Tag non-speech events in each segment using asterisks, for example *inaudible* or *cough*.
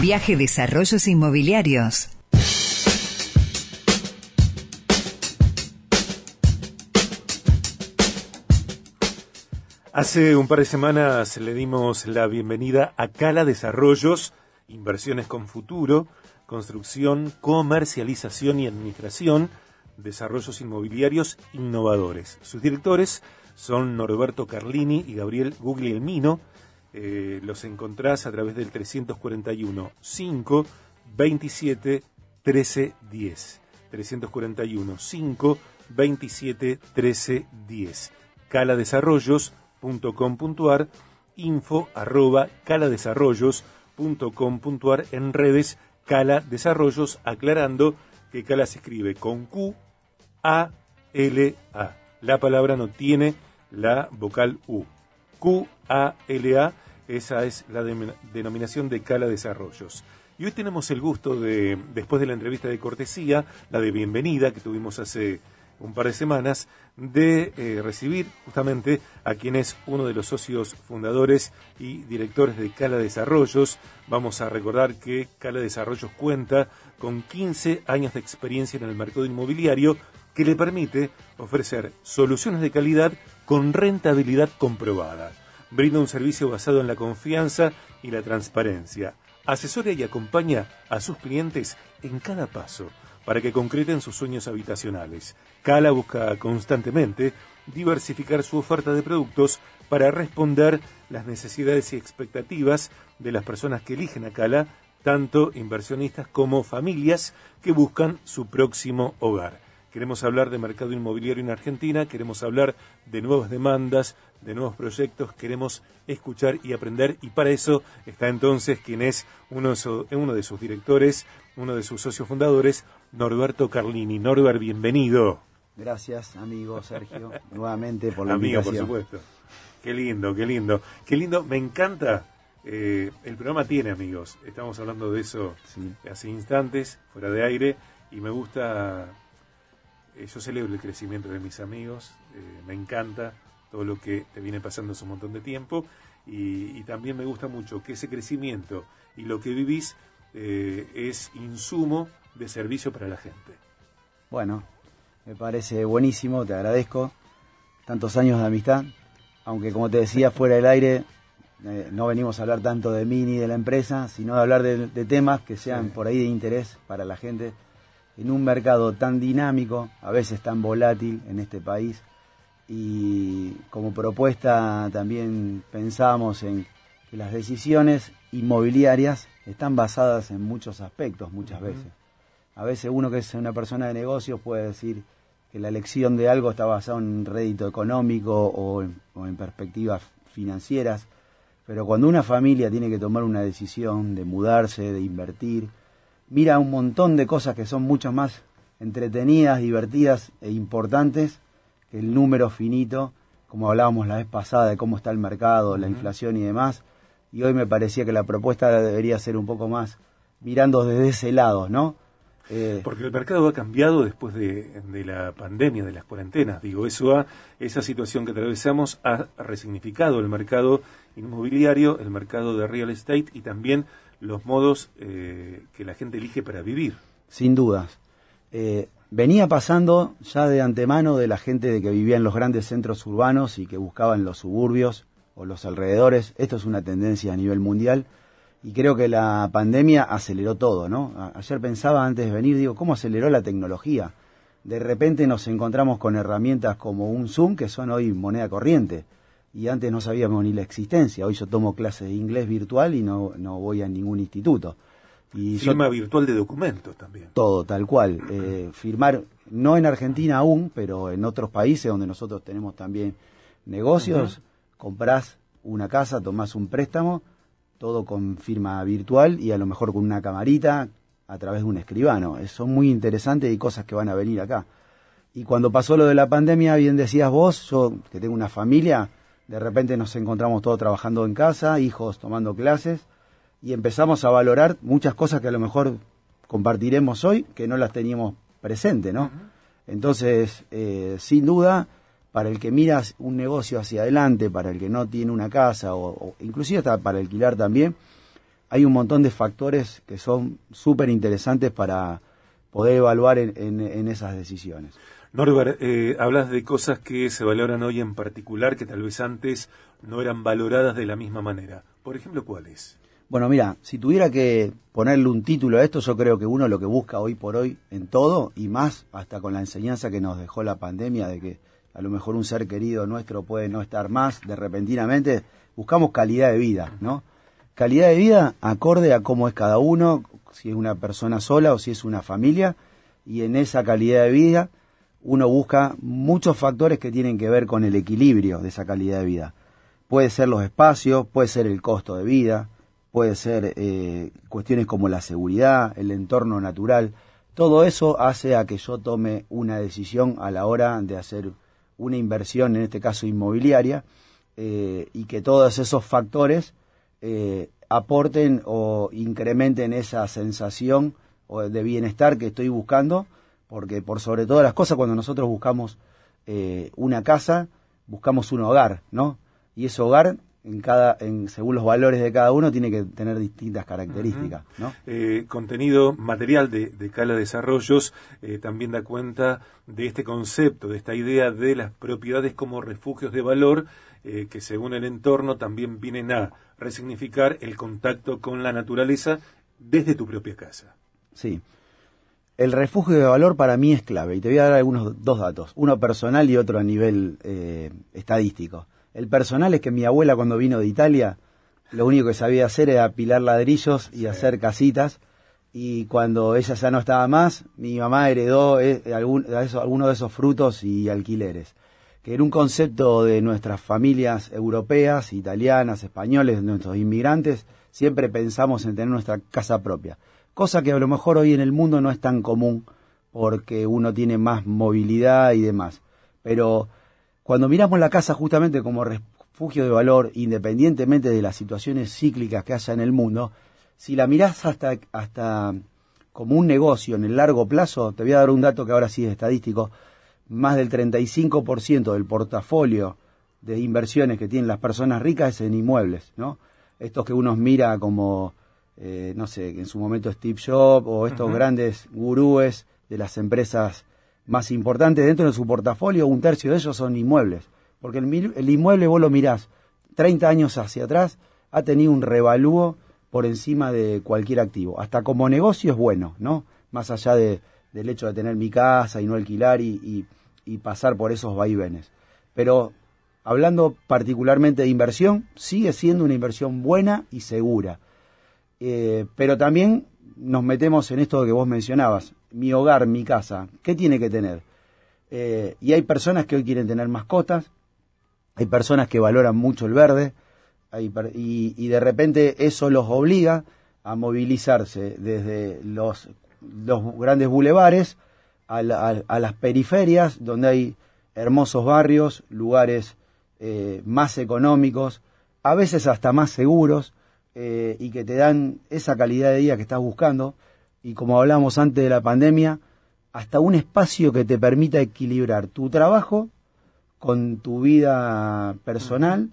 Viaje Desarrollos Inmobiliarios. Hace un par de semanas le dimos la bienvenida a Cala Desarrollos, Inversiones con Futuro, Construcción, Comercialización y Administración, Desarrollos Inmobiliarios Innovadores. Sus directores son Norberto Carlini y Gabriel Guglielmino. Eh, los encontrás a través del 341 5 27 13 10. 341 5 27 13 10. caladesarrollos.com.ar info arroba caladesarrollos.com.ar en redes Cala Desarrollos aclarando que Cala se escribe con Q A L A. La palabra no tiene la vocal U. Q A L A esa es la denominación de Cala Desarrollos. Y hoy tenemos el gusto de, después de la entrevista de cortesía, la de bienvenida que tuvimos hace un par de semanas, de eh, recibir justamente a quien es uno de los socios fundadores y directores de Cala Desarrollos. Vamos a recordar que Cala Desarrollos cuenta con 15 años de experiencia en el mercado inmobiliario que le permite ofrecer soluciones de calidad con rentabilidad comprobada brinda un servicio basado en la confianza y la transparencia. Asesora y acompaña a sus clientes en cada paso para que concreten sus sueños habitacionales. Cala busca constantemente diversificar su oferta de productos para responder las necesidades y expectativas de las personas que eligen a Cala, tanto inversionistas como familias que buscan su próximo hogar. Queremos hablar de mercado inmobiliario en Argentina, queremos hablar de nuevas demandas, de nuevos proyectos, queremos escuchar y aprender y para eso está entonces quien es uno de, sus directores, uno de sus socios fundadores, Norberto Carlini. Norbert, bienvenido. Gracias, amigo Sergio, *laughs* nuevamente por la Amigo, por supuesto. Qué lindo, qué lindo. Qué lindo, me encanta. Eh, el programa tiene amigos, estamos hablando de eso hace instantes, fuera de aire, y me gusta eh, yo celebro el crecimiento de mis amigos, eh, me encanta todo lo que te viene pasando hace un montón de tiempo y, también me gusta mucho que ese crecimiento y lo que vivís eh, es insumo de servicio para la gente. Bueno, me parece buenísimo, te agradezco tantos años de amistad, aunque como te decía fuera del aire, no venimos a hablar tanto de mí ni de la empresa, sino de hablar de, temas que sean por ahí de interés para la gente en un mercado tan dinámico, a veces tan volátil en este país. Y como propuesta también pensamos en que las decisiones inmobiliarias están basadas en muchos aspectos muchas veces. A veces uno que es una persona de negocios puede decir que la elección de algo está basada en un rédito económico o en, o en perspectivas financieras, pero cuando una familia tiene que tomar una decisión de mudarse, de invertir, mira un montón de cosas que son mucho más entretenidas, divertidas e importantes que el número finito, como hablábamos la vez pasada de cómo está el mercado, la inflación y demás. Y hoy me parecía que la propuesta debería ser un poco más mirando desde ese lado, ¿no? Eh, Porque el mercado ha cambiado después de, la pandemia, de las cuarentenas. Digo, eso ha, esa situación que atravesamos ha resignificado el mercado inmobiliario, el mercado de real estate y también los modos eh, que la gente elige para vivir. Sin dudas. Eh, venía pasando ya de antemano de la gente de que vivía en los grandes centros urbanos y que buscaba en los suburbios o los alrededores. Esto es una tendencia a nivel mundial y creo que la pandemia aceleró todo, ¿no? ayer pensaba antes de venir, digo, ¿cómo aceleró la tecnología? De repente nos encontramos con herramientas como un Zoom, que son hoy moneda corriente y antes no sabíamos ni la existencia. Hoy yo tomo clases de inglés virtual y no, no voy a ningún instituto. Y Firma virtual de documentos también. Todo, tal cual. Eh, firmar, no en Argentina aún, pero en otros países donde nosotros tenemos también negocios, comprás una casa, tomás un préstamo, todo con firma virtual y a lo mejor con una camarita a través de un escribano. Son muy interesantes y cosas que van a venir acá. Y cuando pasó lo de la pandemia, bien decías vos, yo que tengo una familia, de repente nos encontramos todos trabajando en casa, hijos tomando clases, y empezamos a valorar muchas cosas que a lo mejor compartiremos hoy que no las teníamos presente, ¿no? Entonces, eh, sin duda, para el que mira un negocio hacia adelante, para el que no tiene una casa, o, inclusive hasta para alquilar también, hay un montón de factores que son súper interesantes para poder evaluar en, esas decisiones. Norbert, eh, hablas de cosas que se valoran hoy en particular que tal vez antes no eran valoradas de la misma manera. Por ejemplo, ¿cuáles? Bueno, mira, si tuviera que ponerle un título a esto, yo creo que uno lo que busca hoy por hoy en todo, y más hasta con la enseñanza que nos dejó la pandemia de que a lo mejor un ser querido nuestro puede no estar más de repentinamente, buscamos calidad de vida, ¿no? Calidad de vida acorde a cómo es cada uno, si es una persona sola o si es una familia, y en esa calidad de vida uno busca muchos factores que tienen que ver con el equilibrio de esa calidad de vida. Puede ser los espacios, puede ser el costo de vida, puede ser eh, cuestiones como la seguridad, el entorno natural. Todo eso hace a que yo tome una decisión a la hora de hacer una inversión, en este caso inmobiliaria, eh, y que todos esos factores eh, aporten o incrementen esa sensación de bienestar que estoy buscando, porque por sobre todas las cosas, cuando nosotros buscamos una casa, buscamos un hogar, ¿no? Y ese hogar en cada, en, según los valores de cada uno, tiene que tener distintas características. ¿no? Eh, contenido material de, de Cala Desarrollos eh, también da cuenta de este concepto, de esta idea de las propiedades como refugios de valor, eh, que según el entorno también vienen a resignificar el contacto con la naturaleza desde tu propia casa. Sí. El refugio de valor para mí es clave y te voy a dar algunos dos datos, uno personal y otro a nivel estadístico. El personal es que mi abuela cuando vino de Italia, lo único que sabía hacer era pilar ladrillos y hacer casitas. Y cuando ella ya no estaba más, mi mamá heredó eh, algún, algunos de esos frutos y alquileres, que era un concepto de nuestras familias europeas, italianas, españoles, nuestros inmigrantes, siempre pensamos en tener nuestra casa propia. Cosa que a lo mejor hoy en el mundo no es tan común porque uno tiene más movilidad y demás. Pero cuando miramos la casa justamente como refugio de valor, independientemente de las situaciones cíclicas que haya en el mundo, si la mirás hasta, hasta como un negocio en el largo plazo, te voy a dar un dato que ahora sí es estadístico, más del 35% del portafolio de inversiones que tienen las personas ricas es en inmuebles, ¿no? Estos que uno mira como, eh, no sé, en su momento Steve Jobs o estos grandes gurúes de las empresas más importante dentro de su portafolio, un tercio de ellos son inmuebles. Porque el, inmueble vos lo mirás 30 años hacia atrás, ha tenido un revalúo por encima de cualquier activo. Hasta como negocio es bueno, ¿no? Más allá de, del hecho de tener mi casa y no alquilar y, pasar por esos vaivenes. Pero hablando particularmente de inversión, sigue siendo una inversión buena y segura. Eh, pero también nos metemos en esto que vos mencionabas, mi hogar, mi casa, ¿qué tiene que tener? Eh, y hay personas que hoy quieren tener mascotas, hay personas que valoran mucho el verde, y, de repente eso los obliga a movilizarse desde los, grandes bulevares a, las periferias, donde hay hermosos barrios, lugares eh, más económicos, a veces hasta más seguros, eh, y que te dan esa calidad de vida que estás buscando y como hablamos antes de la pandemia, hasta un espacio que te permita equilibrar tu trabajo con tu vida personal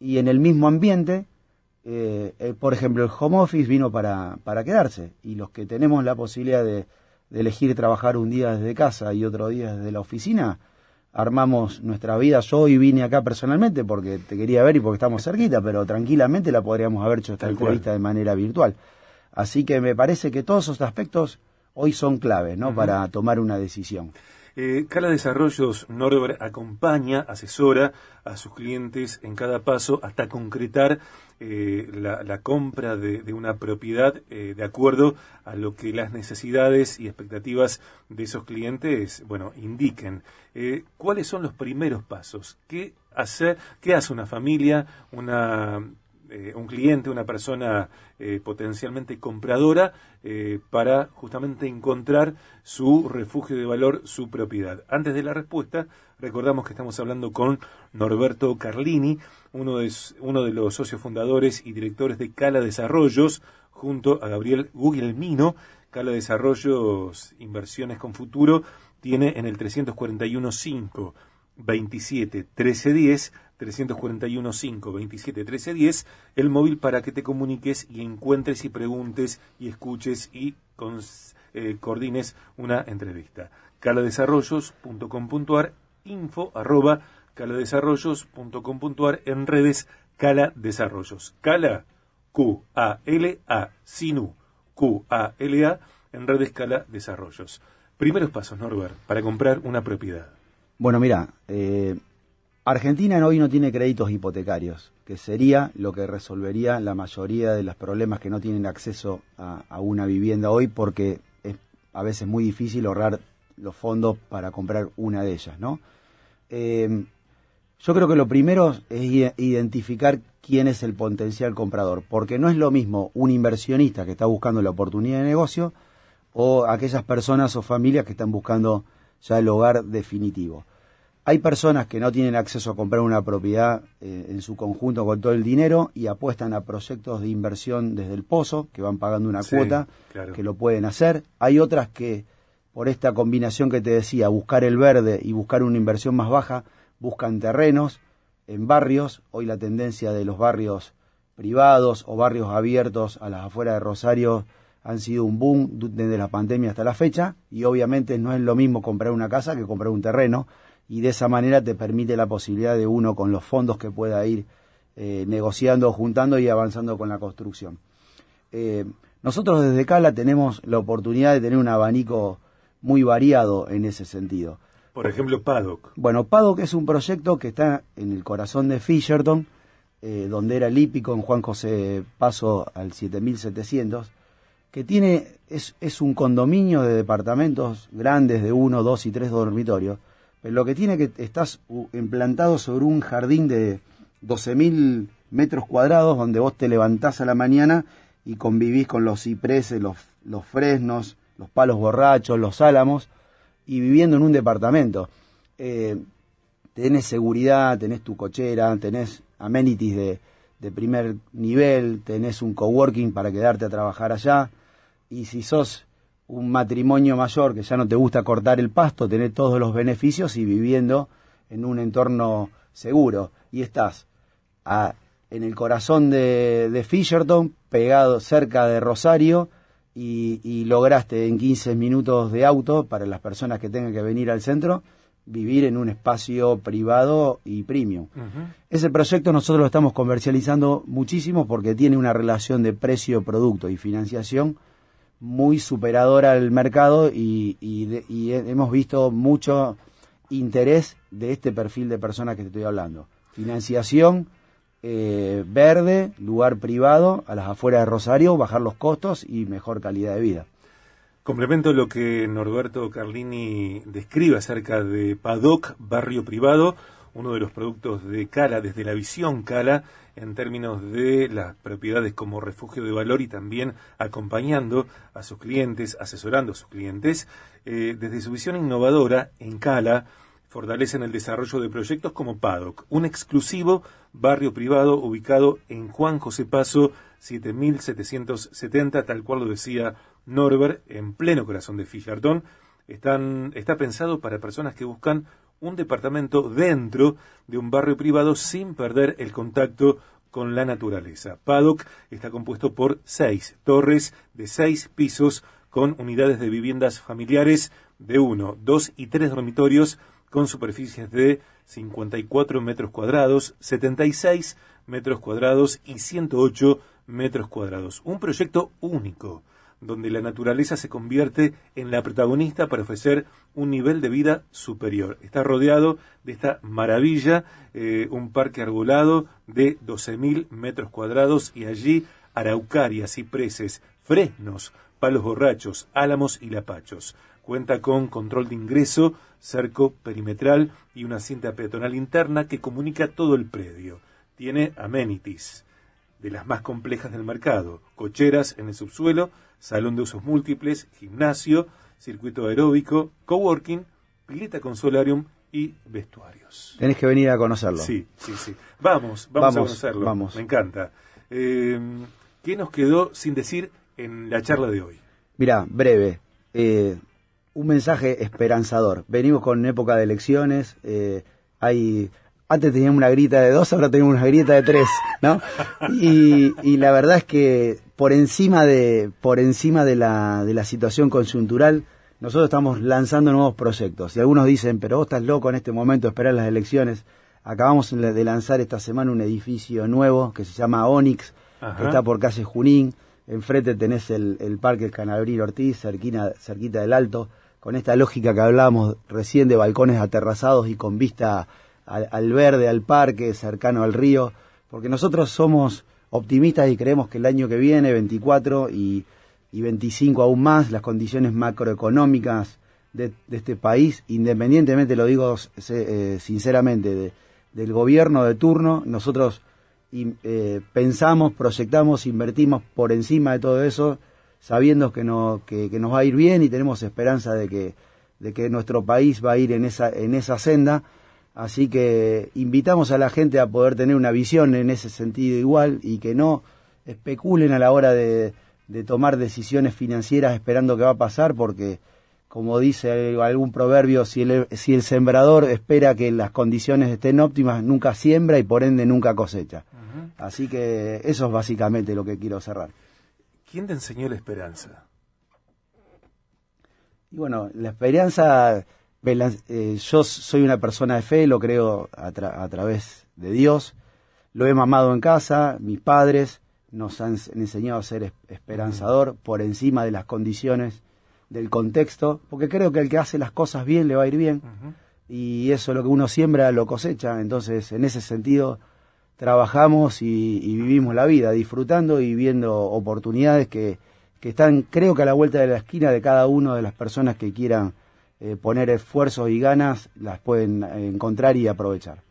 y en el mismo ambiente. Eh, eh, por ejemplo, el home office vino para, para quedarse y los que tenemos la posibilidad de, de elegir trabajar un día desde casa y otro día desde la oficina, armamos nuestra vida. Yo hoy vine acá personalmente porque te quería ver y porque estamos cerquita, pero tranquilamente la podríamos haber hecho esta entrevista de manera virtual. Así que me parece que todos esos aspectos hoy son claves ¿no? para tomar una decisión. Eh, Cala Desarrollos Norbert acompaña, asesora a sus clientes en cada paso hasta concretar eh, la, compra de, una propiedad eh, de acuerdo a lo que las necesidades y expectativas de esos clientes, bueno, indiquen. ¿Cuáles son los primeros pasos? ¿Qué hacer? ¿Qué hace una familia, una eh, un cliente, una persona eh, potencialmente compradora, eh, para justamente encontrar su refugio de valor, su propiedad. Antes de la respuesta, recordamos que estamos hablando con Norberto Carlini, uno de, uno de los socios fundadores y directores de Cala Desarrollos, junto a Gabriel Guglielmino. Cala Desarrollos, inversiones con futuro, tiene en el 341 5 27 13 10 341 5 27 13 10, el móvil para que te comuniques y encuentres y preguntes y escuches y eh, coordines una entrevista. caladesarrollos.com.ar, info arroba caladesarrollos.com.ar, en redes Cala Desarrollos. Cala, Q-A-L-A, Sinu, Q-A-L-A, en redes Cala Desarrollos. Primeros pasos, Norbert, para comprar una propiedad. Bueno, mira, eh, Argentina hoy no tiene créditos hipotecarios, que sería lo que resolvería la mayoría de los problemas que no tienen acceso a, una vivienda hoy, porque es a veces muy difícil ahorrar los fondos para comprar una de ellas, ¿no? Eh, yo creo que lo primero es identificar quién es el potencial comprador, porque no es lo mismo un inversionista que está buscando la oportunidad de negocio o aquellas personas o familias que están buscando ya el hogar definitivo. Hay personas que no tienen acceso a comprar una propiedad eh, en su conjunto con todo el dinero y apuestan a proyectos de inversión desde el pozo, que van pagando una cuota, que lo pueden hacer. Hay otras que, por esta combinación que te decía, buscar el verde y buscar una inversión más baja, buscan terrenos en barrios. Hoy la tendencia de los barrios privados o barrios abiertos a las afueras de Rosario han sido un boom desde la pandemia hasta la fecha y obviamente no es lo mismo comprar una casa que comprar un terreno y de esa manera te permite la posibilidad de uno con los fondos que pueda ir eh, negociando, juntando y avanzando con la construcción. Eh, nosotros desde Cala tenemos la oportunidad de tener un abanico muy variado en ese sentido. Por ejemplo, Paddock. Bueno, Paddock es un proyecto que está en el corazón de Fisherton, eh, donde era el hípico en Juan José Paso al 7700, que tiene, es, es un condominio de departamentos grandes de uno, dos y tres dormitorios, lo que tiene que estás implantado sobre un jardín de 12.000 metros cuadrados donde vos te levantás a la mañana y convivís con los cipreses, los, los fresnos, los palos borrachos, los álamos y viviendo en un departamento. Eh, tenés seguridad, tenés tu cochera, tenés amenities de, de primer nivel, tenés un coworking para quedarte a trabajar allá y si sos un matrimonio mayor que ya no te gusta cortar el pasto, tener todos los beneficios y viviendo en un entorno seguro. Y estás en el corazón de, de, Fisherton, pegado cerca de Rosario, y, lograste en 15 minutos de auto, para las personas que tengan que venir al centro, vivir en un espacio privado y premium. Ese proyecto nosotros lo estamos comercializando muchísimo porque tiene una relación de precio, producto y financiación muy superadora al mercado y, hemos visto mucho interés de este perfil de personas que te estoy hablando. Financiación eh, verde, lugar privado, a las afueras de Rosario, bajar los costos y mejor calidad de vida. Complemento lo que Norberto Carlini describe acerca de PADOC, barrio privado, uno de los productos de Cala, desde la visión Cala, en términos de las propiedades como refugio de valor y también acompañando a sus clientes, asesorando a sus clientes, eh, desde su visión innovadora en Cala, fortalecen el desarrollo de proyectos como PADOC, un exclusivo barrio privado ubicado en Juan José Paso 7770, tal cual lo decía Norbert, en pleno corazón de Fisherton. Están, está pensado para personas que buscan un departamento dentro de un barrio privado sin perder el contacto con la naturaleza. Paddock está compuesto por seis torres de seis pisos con unidades de viviendas familiares de uno, dos y tres dormitorios con superficies de 54 metros cuadrados, 76 metros cuadrados y 108 metros cuadrados. Un proyecto único donde la naturaleza se convierte en la protagonista para ofrecer un nivel de vida superior. Está rodeado de esta maravilla, eh, un parque arbolado de 12.000 metros cuadrados y allí araucarias, cipreses, fresnos, palos borrachos, álamos y lapachos. Cuenta con control de ingreso, cerco perimetral y una cinta peatonal interna que comunica todo el predio. Tiene amenities, de las más complejas del mercado, cocheras en el subsuelo, salón de usos múltiples, gimnasio, circuito aeróbico, coworking, pileta con solarium y vestuarios. Tenés que venir a conocerlo. Sí, sí, sí. Vamos, vamos, a conocerlo. Vamos. Me encanta. Eh, ¿Qué nos quedó sin decir en la charla de hoy? Mira, breve. Eh, un mensaje esperanzador. Venimos con época de elecciones, eh, hay antes teníamos una grita de dos, ahora tenemos una grita de tres, ¿no? Y, y la verdad es que por encima de, por encima de la, de la situación coyuntural, nosotros estamos lanzando nuevos proyectos. Y algunos dicen, pero vos estás loco en este momento de esperar las elecciones. Acabamos de lanzar esta semana un edificio nuevo que se llama Onyx, que está por calle Junín. Enfrente tenés el, el Parque Canabril Ortiz, cerquina, cerquita del Alto, con esta lógica que hablábamos recién de balcones aterrazados y con vista al, verde, al parque, cercano al río, porque nosotros somos optimistas y creemos que el año que viene, 24 y, y 25 aún más, las condiciones macroeconómicas de, este país, independientemente, lo digo eh, sinceramente, del gobierno de turno, nosotros eh, pensamos, proyectamos, invertimos por encima de todo eso, sabiendo que, no, que, nos va a ir bien y tenemos esperanza de que, de que nuestro país va a ir en esa, en esa senda Así que invitamos a la gente a poder tener una visión en ese sentido igual y que no especulen a la hora de, tomar decisiones financieras esperando que va a pasar, porque como dice algún proverbio, si el, si el sembrador espera que las condiciones estén óptimas, nunca siembra y por ende nunca cosecha. Así que eso es básicamente lo que quiero cerrar. ¿Quién te enseñó la esperanza? Y bueno, la esperanza eh, yo soy una persona de fe, lo creo a, través de Dios, lo he mamado en casa, mis padres nos han enseñado a ser esperanzador por encima de las condiciones del contexto, porque creo que el que hace las cosas bien le va a ir bien, y eso lo que uno siembra lo cosecha, entonces en ese sentido trabajamos y, vivimos la vida, disfrutando y viendo oportunidades que, que están creo que a la vuelta de la esquina de cada una de las personas que quieran eh, poner esfuerzos y ganas, las pueden encontrar y aprovechar.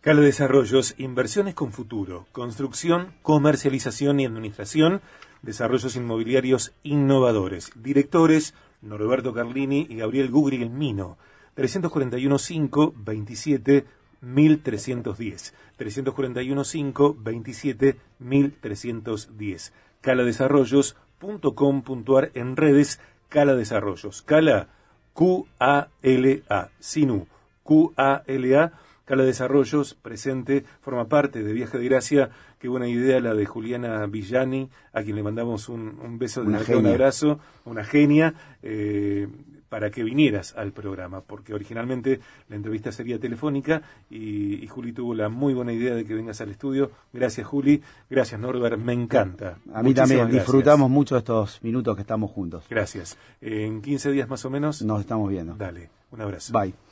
Cala Desarrollos, inversiones con futuro, construcción, comercialización y administración, desarrollos inmobiliarios innovadores. Directores, Norberto Carlini y Gabriel Gugri Mino. 341 5 27 1310. 341 5 27 1310. Caladesarrollos.com.ar en redes Cala Desarrollos. Cala QALA, SINU, QALA, Cala Desarrollos, presente, forma parte de Viaje de Gracia. Qué buena idea la de Juliana Villani, a quien le mandamos un, beso, de un abrazo, una genia. Eh, para que vinieras al programa, porque originalmente la entrevista sería telefónica y, Juli tuvo la muy buena idea de que vengas al estudio. Gracias Juli, gracias Norbert, me encanta. A mí también, disfrutamos mucho estos minutos que estamos juntos. Gracias. En 15 días más o menos. Nos estamos viendo. Dale, un abrazo. Bye.